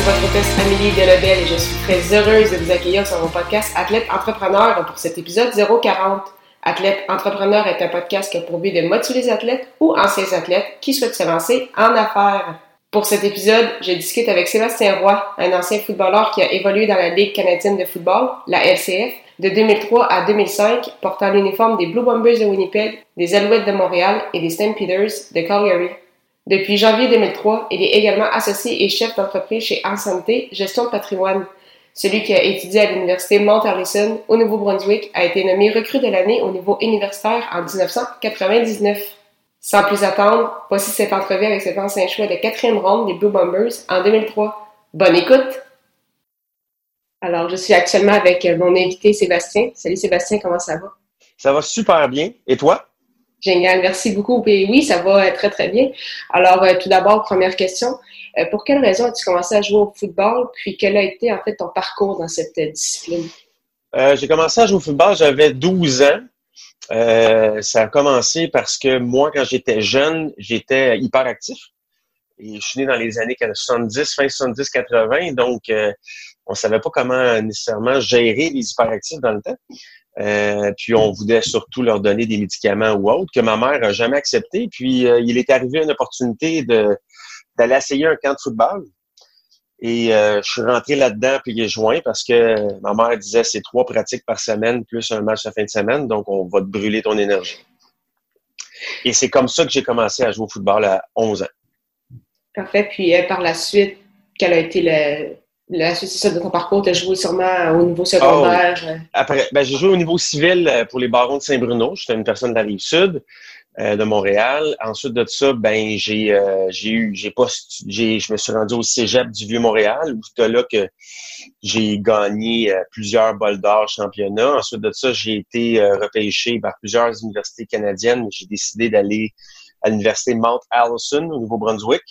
ici votre hôtesse Amélie Delebel et je suis très heureuse de vous accueillir sur mon podcast Athlète Entrepreneur pour cet épisode 040. Athlète Entrepreneur est un podcast qui a pour but de motiver les athlètes ou anciens athlètes qui souhaitent se lancer en affaires. Pour cet épisode, je discute avec Sébastien Roy, un ancien footballeur qui a évolué dans la Ligue canadienne de football, la LCF, de 2003 à 2005, portant l'uniforme des Blue Bombers de Winnipeg, des Alouettes de Montréal et des Stampeders de Calgary. Depuis janvier 2003, il est également associé et chef d'entreprise chez Ensanté Gestion de patrimoine. Celui qui a étudié à l'Université Mount Allison au Nouveau-Brunswick a été nommé recrue de l'année au niveau universitaire en 1999. Sans plus attendre, voici cette entrevue avec cet ancien choix de quatrième ronde des Blue Bombers en 2003. Bonne écoute! Alors, je suis actuellement avec mon invité Sébastien. Salut Sébastien, comment ça va? Ça va super bien. Et toi? Génial, merci beaucoup. Et oui, ça va très, très bien. Alors, euh, tout d'abord, première question. Euh, pour quelle raison as-tu commencé à jouer au football? Puis, quel a été, en fait, ton parcours dans cette euh, discipline? j'ai commencé à jouer au football, j'avais 12 ans. ça a commencé parce que moi, quand j'étais jeune, j'étais hyper actif. Et je suis né dans les années 70, fin 70-80, donc on savait pas comment nécessairement gérer les hyperactifs dans le temps. Euh, puis on voulait surtout leur donner des médicaments ou autres que ma mère n'a jamais accepté. Puis euh, il est arrivé une opportunité de d'aller essayer un camp de football. Et euh, je suis rentré là-dedans puis j'ai joint parce que ma mère disait c'est trois pratiques par semaine plus un match à fin de semaine, donc on va te brûler ton énergie. Et c'est comme ça que j'ai commencé à jouer au football à 11 ans. Parfait. Puis par la suite, quel a été le, la suite de ton parcours, tu as joué sûrement au niveau secondaire. Oh, Après, ben, j'ai joué au niveau civil euh, pour les barons de Saint-Bruno. J'étais une personne de la rive sud euh, de Montréal. Ensuite de ça, ben j'ai euh, j'ai eu j'ai j'ai je me suis rendu au Cégep du Vieux-Montréal où c'était là que j'ai gagné plusieurs bols d'or championnat. Ensuite de ça, j'ai été repêché par plusieurs universités canadiennes, mais j'ai décidé d'aller à l'université Mount Allison au Nouveau-Brunswick.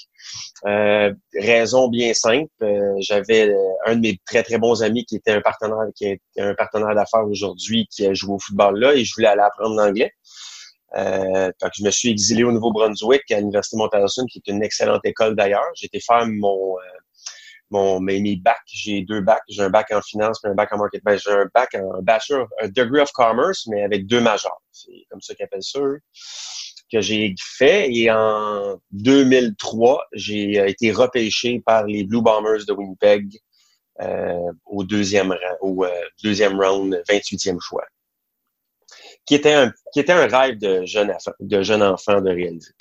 Euh, raison bien simple, euh, j'avais euh, un de mes très très bons amis qui était un partenaire qui est un partenaire d'affaires aujourd'hui qui a joué au football là et je voulais aller apprendre l'anglais. Euh, je me suis exilé au Nouveau-Brunswick à l'université Mount Allison qui est une excellente école d'ailleurs. J'ai été faire mon mon mes, mes bacs, j'ai deux bacs, j'ai un bac en finance et un bac en marketing. Ben, j'ai un bac en bachelor, un degree of commerce mais avec deux majors. C'est comme ça qu'ils appellent ça. Que j'ai fait et en 2003, j'ai euh, été repêché par les Blue Bombers de Winnipeg euh, au deuxième au euh, deuxième round, 28e choix. Qui était un qui était un rêve de jeune de jeune enfant de réaliser.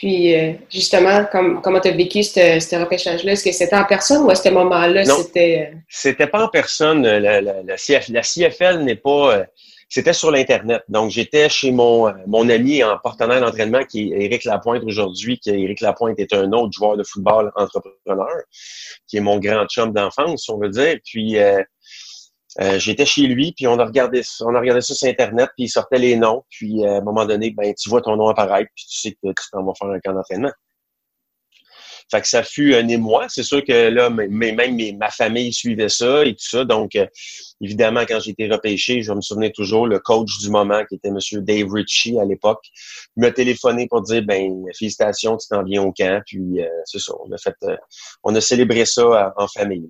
Puis, justement, comment tu as vécu ce repêchage-là? Est-ce que c'était en personne ou à ce moment-là, c'était... C'était pas en personne. La, la, la CFL n'est pas c'était sur l'Internet. Donc, j'étais chez mon, mon ami en partenaire d'entraînement qui est Éric Lapointe aujourd'hui, qui Éric Lapointe est un autre joueur de football entrepreneur, qui est mon grand chum d'enfance, on veut dire. Puis, euh, euh, j'étais chez lui, puis on a regardé on a regardé ça sur Internet, puis il sortait les noms. Puis, euh, à un moment donné, ben, tu vois ton nom apparaître, puis tu sais que tu t'en vas faire un camp d'entraînement. Fait que ça fut un émoi. C'est sûr que là, même ma famille suivait ça et tout ça. Donc, euh, évidemment, quand j'ai été repêché, je me souvenais toujours, le coach du moment, qui était M. Dave Ritchie à l'époque, m'a téléphoné pour dire, ben, félicitations, tu t'en viens au camp. Puis, euh, c'est ça, on a fait, euh, on a célébré ça en famille.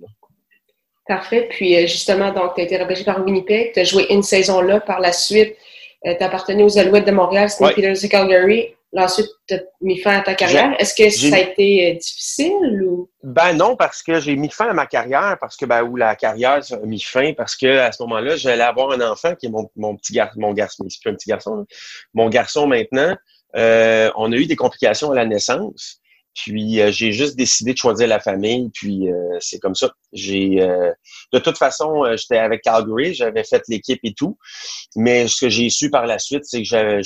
Parfait. Puis, justement, donc, tu as été repêché par Winnipeg. Tu as joué une saison là. Par la suite, tu appartenais aux Alouettes de Montréal, c'était Peters de Calgary. Là, ensuite, tu as mis fin à ta carrière? Est-ce que ça a été euh, difficile ou? Ben non, parce que j'ai mis fin à ma carrière, parce que ben, où la carrière a mis fin, parce que à ce moment-là, j'allais avoir un enfant qui est mon, mon petit garçon, mon garçon, c'est plus un petit garçon, mon garçon maintenant. Euh, on a eu des complications à la naissance. Puis euh, j'ai juste décidé de choisir la famille, puis c'est comme ça. J'ai de toute façon, j'étais avec Calgary, j'avais fait l'équipe et tout, mais ce que j'ai su par la suite, c'est que j'avais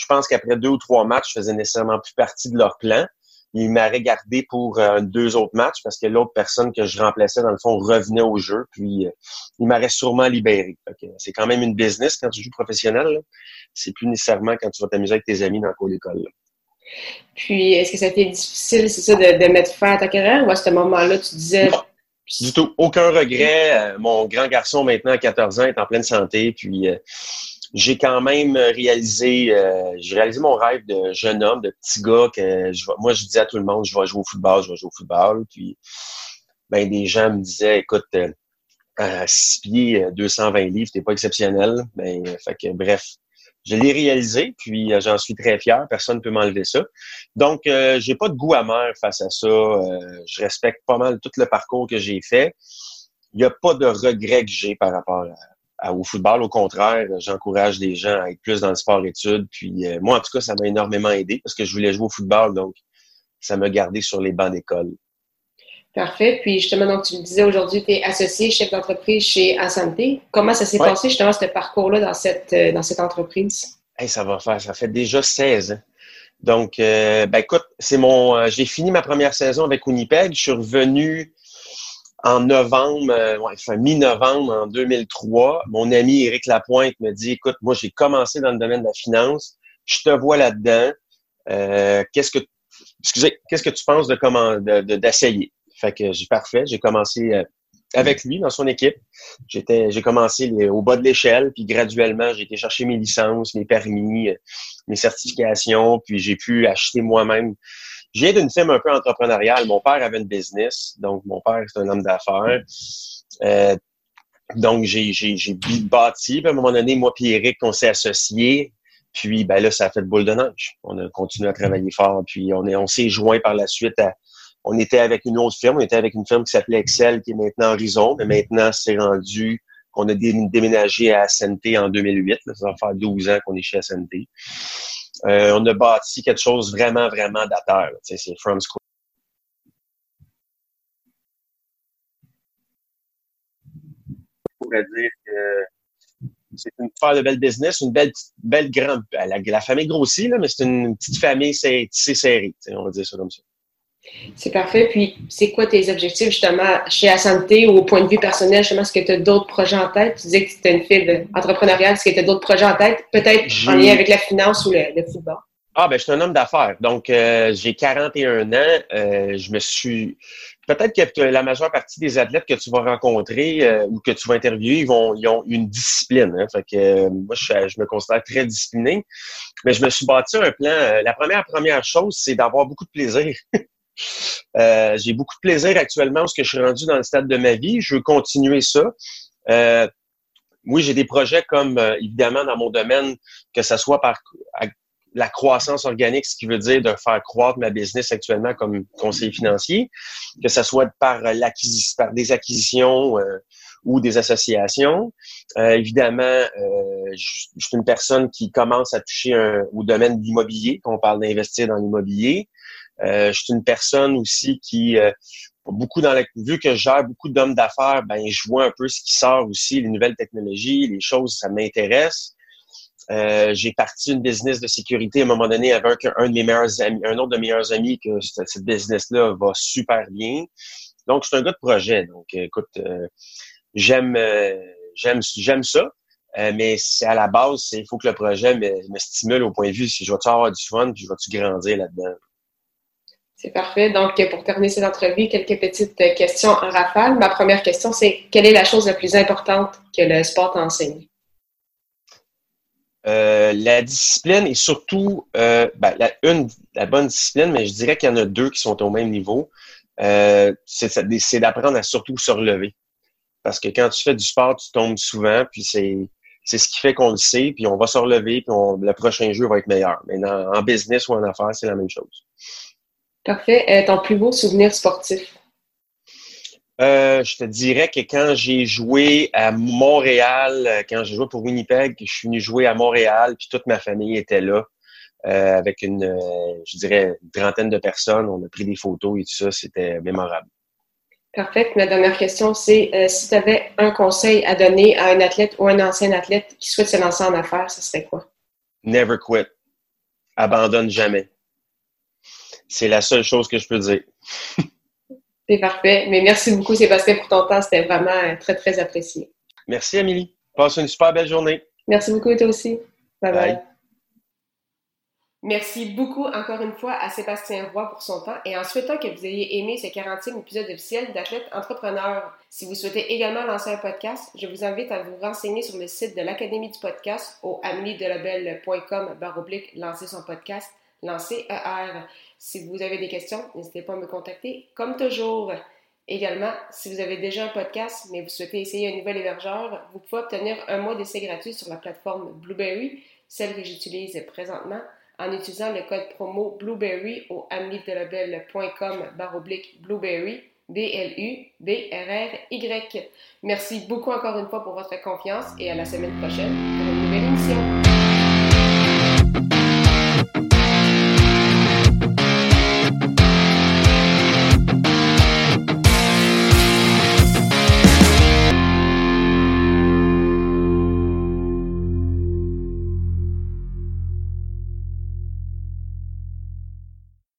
je, pense qu'après deux ou trois matchs, je faisais nécessairement plus partie de leur plan. il m'aurait gardé pour euh, deux autres matchs parce que l'autre personne que je remplaçais, dans le fond, revenait au jeu. Puis, euh, il m'aurait sûrement libéré. C'est quand même une business quand tu joues professionnel. C'est plus nécessairement quand tu vas t'amuser avec tes amis dans le cours d'école. Puis, est-ce que ça a été difficile, c'est ça, de, mettre fin à ta carrière ou à ce moment-là, tu disais... Non, du tout. Aucun regret. Euh, mon grand garçon, maintenant, à 14 ans, est en pleine santé. Puis, j'ai quand même réalisé, euh, j'ai réalisé mon rêve de jeune homme, de petit gars que je, moi je disais à tout le monde, je vais jouer au football, je vais jouer au football. Puis ben des gens me disaient, écoute, euh, à 6 pieds, 220 livres, t'es pas exceptionnel. Ben, fait que bref, je l'ai réalisé, puis euh, j'en suis très fier. Personne ne peut m'enlever ça. Donc, euh, j'ai pas de goût amer face à ça. je respecte pas mal tout le parcours que j'ai fait. Il n'y a pas de regret que j'ai par rapport à, au football. Au contraire, j'encourage les gens à être plus dans le sport-études. Puis euh, moi, en tout cas, ça m'a énormément aidé parce que je voulais jouer au football, donc ça m'a gardé sur les bancs d'école. Parfait. Puis justement, donc tu me disais aujourd'hui, tu es associé chef d'entreprise chez Asanté. Comment ça s'est passé justement ce parcours-là dans cette, euh, dans cette entreprise? ça va faire, ça fait déjà 16 ans. Donc, euh, ben écoute, c'est mon, j'ai fini ma première saison avec Winnipeg. Je suis revenu en novembre, euh, enfin mi-novembre en 2003, mon ami Éric Lapointe me dit, écoute, moi j'ai commencé dans le domaine de la finance, je te vois là-dedans. Euh, qu'est-ce que, excusez, qu'est-ce que tu penses de comment, d'essayer? Fait que j'ai parfait, j'ai commencé euh, avec lui dans son équipe. J'étais, j'ai commencé au bas de l'échelle, puis graduellement j'ai été chercher mes licences, mes permis, mes certifications, puis j'ai pu acheter moi-même je viens d'une firme un peu entrepreneuriale. Mon père avait une business, donc mon père c'est un homme d'affaires. Euh, donc j'ai j'ai bâti. Puis à un moment donné, moi et Eric, on s'est associés. Puis ben là, ça a fait de boule de neige. On a continué à travailler fort. Puis on est on s'est joint par la suite à on était avec une autre firme, on était avec une firme qui s'appelait Excel, qui est maintenant Horizon, mais maintenant c'est rendu qu'on a déménagé à SNT en 2008. ça va faire 12 ans qu'on est chez SNT. Euh, on a bâti quelque chose vraiment, vraiment d'ateur. C'est from scratch. Je pourrais dire que c'est une super de belle business, une belle, belle grande. La, la famille grossit, là, mais c'est une petite famille c'est serrée. On va dire ça comme ça. C'est parfait. Puis, c'est quoi tes objectifs justement chez Assanté ou au point de vue personnel? Justement, est-ce que tu as d'autres projets en tête? Tu disais que tu étais une fille entrepreneuriale. Est-ce que tu as d'autres projets en tête? Peut-être en lien avec la finance ou le, football? Ah, ben, je suis un homme d'affaires. Donc, euh, j'ai 41 ans. Euh, je me suis. Peut-être que la majeure partie des athlètes que tu vas rencontrer euh, ou que tu vas interviewer, ils, vont, ils ont une discipline. Hein. Fait que moi, je, je, me considère très discipliné. Mais je me suis bâti un plan. la première première chose, c'est d'avoir beaucoup de plaisir. Euh, j'ai beaucoup de plaisir actuellement parce que je suis rendu dans le stade de ma vie. Je veux continuer ça. Euh, oui, j'ai des projets comme, euh, évidemment, dans mon domaine, que ce soit par la croissance organique, ce qui veut dire de faire croître ma business actuellement comme conseiller financier, que ce soit par par des acquisitions ou des associations. évidemment, je, suis une personne qui commence à toucher au domaine de l'immobilier, on parle d'investir dans l'immobilier. Euh, je suis une personne aussi qui euh, beaucoup dans la vu que je gère beaucoup d'hommes d'affaires, ben je vois un peu ce qui sort aussi, les nouvelles technologies, les choses, ça m'intéresse. Euh, j'ai parti une business de sécurité à un moment donné avec un, de mes meilleurs amis, un autre de mes meilleurs amis que cette, business-là va super bien. Donc, c'est un gars de projet. Donc, écoute, j'aime j'aime j'aime ça. mais c'est à la base, il faut que le projet me, me, stimule au point de vue si je vais-tu avoir du fun, puis je vais-tu grandir là-dedans. C'est parfait. Donc, pour terminer cette entrevue, quelques petites questions en rafale. Ma première question, c'est quelle est la chose la plus importante que le sport t'enseigne? Euh, la discipline et surtout, euh, ben, la, une, la bonne discipline, mais je dirais qu'il y en a deux qui sont au même niveau. Euh, c'est d'apprendre à surtout se relever. Parce que quand tu fais du sport, tu tombes souvent, puis c'est c'est ce qui fait qu'on le sait, puis on va se relever, puis le prochain jeu va être meilleur. Mais en business ou en affaires, c'est la même chose. Parfait. Euh, ton plus beau souvenir sportif? Euh, je te dirais que quand j'ai joué à Montréal, euh, quand j'ai joué pour Winnipeg, je suis venu jouer à Montréal, puis toute ma famille était là, avec une, je dirais, une trentaine de personnes. On a pris des photos et tout ça, c'était mémorable. Parfait. Ma dernière question, c'est si tu avais un conseil à donner à un athlète ou un ancien athlète qui souhaite se lancer en affaires, ce serait quoi? Never quit. Abandonne jamais C'est la seule chose que je peux dire. C'est parfait. Mais merci beaucoup, Sébastien, pour ton temps. C'était vraiment très, très apprécié. Merci, Amélie. Passe une super belle journée. Merci beaucoup, toi aussi. bye. bye. Merci beaucoup encore une fois à Sébastien Roy pour son temps et en souhaitant que vous ayez aimé ce 40e épisode officiel d'Athlète Entrepreneur. Si vous souhaitez également lancer un podcast, je vous invite à vous renseigner sur le site de l'Académie du podcast au ameliedelabel.com baroblique lancer son podcast, lancer ER. Si vous avez des questions, n'hésitez pas à me contacter comme toujours. Également, si vous avez déjà un podcast mais vous souhaitez essayer un nouvel hébergeur, vous pouvez obtenir un mois d'essai gratuit sur la plateforme Blueberry, celle que j'utilise présentement en utilisant le code promo Blueberry au ameliedelabel.com baroblique Blueberry, B-L-U-B-R-R-Y. Merci beaucoup encore une fois pour votre confiance et à la semaine prochaine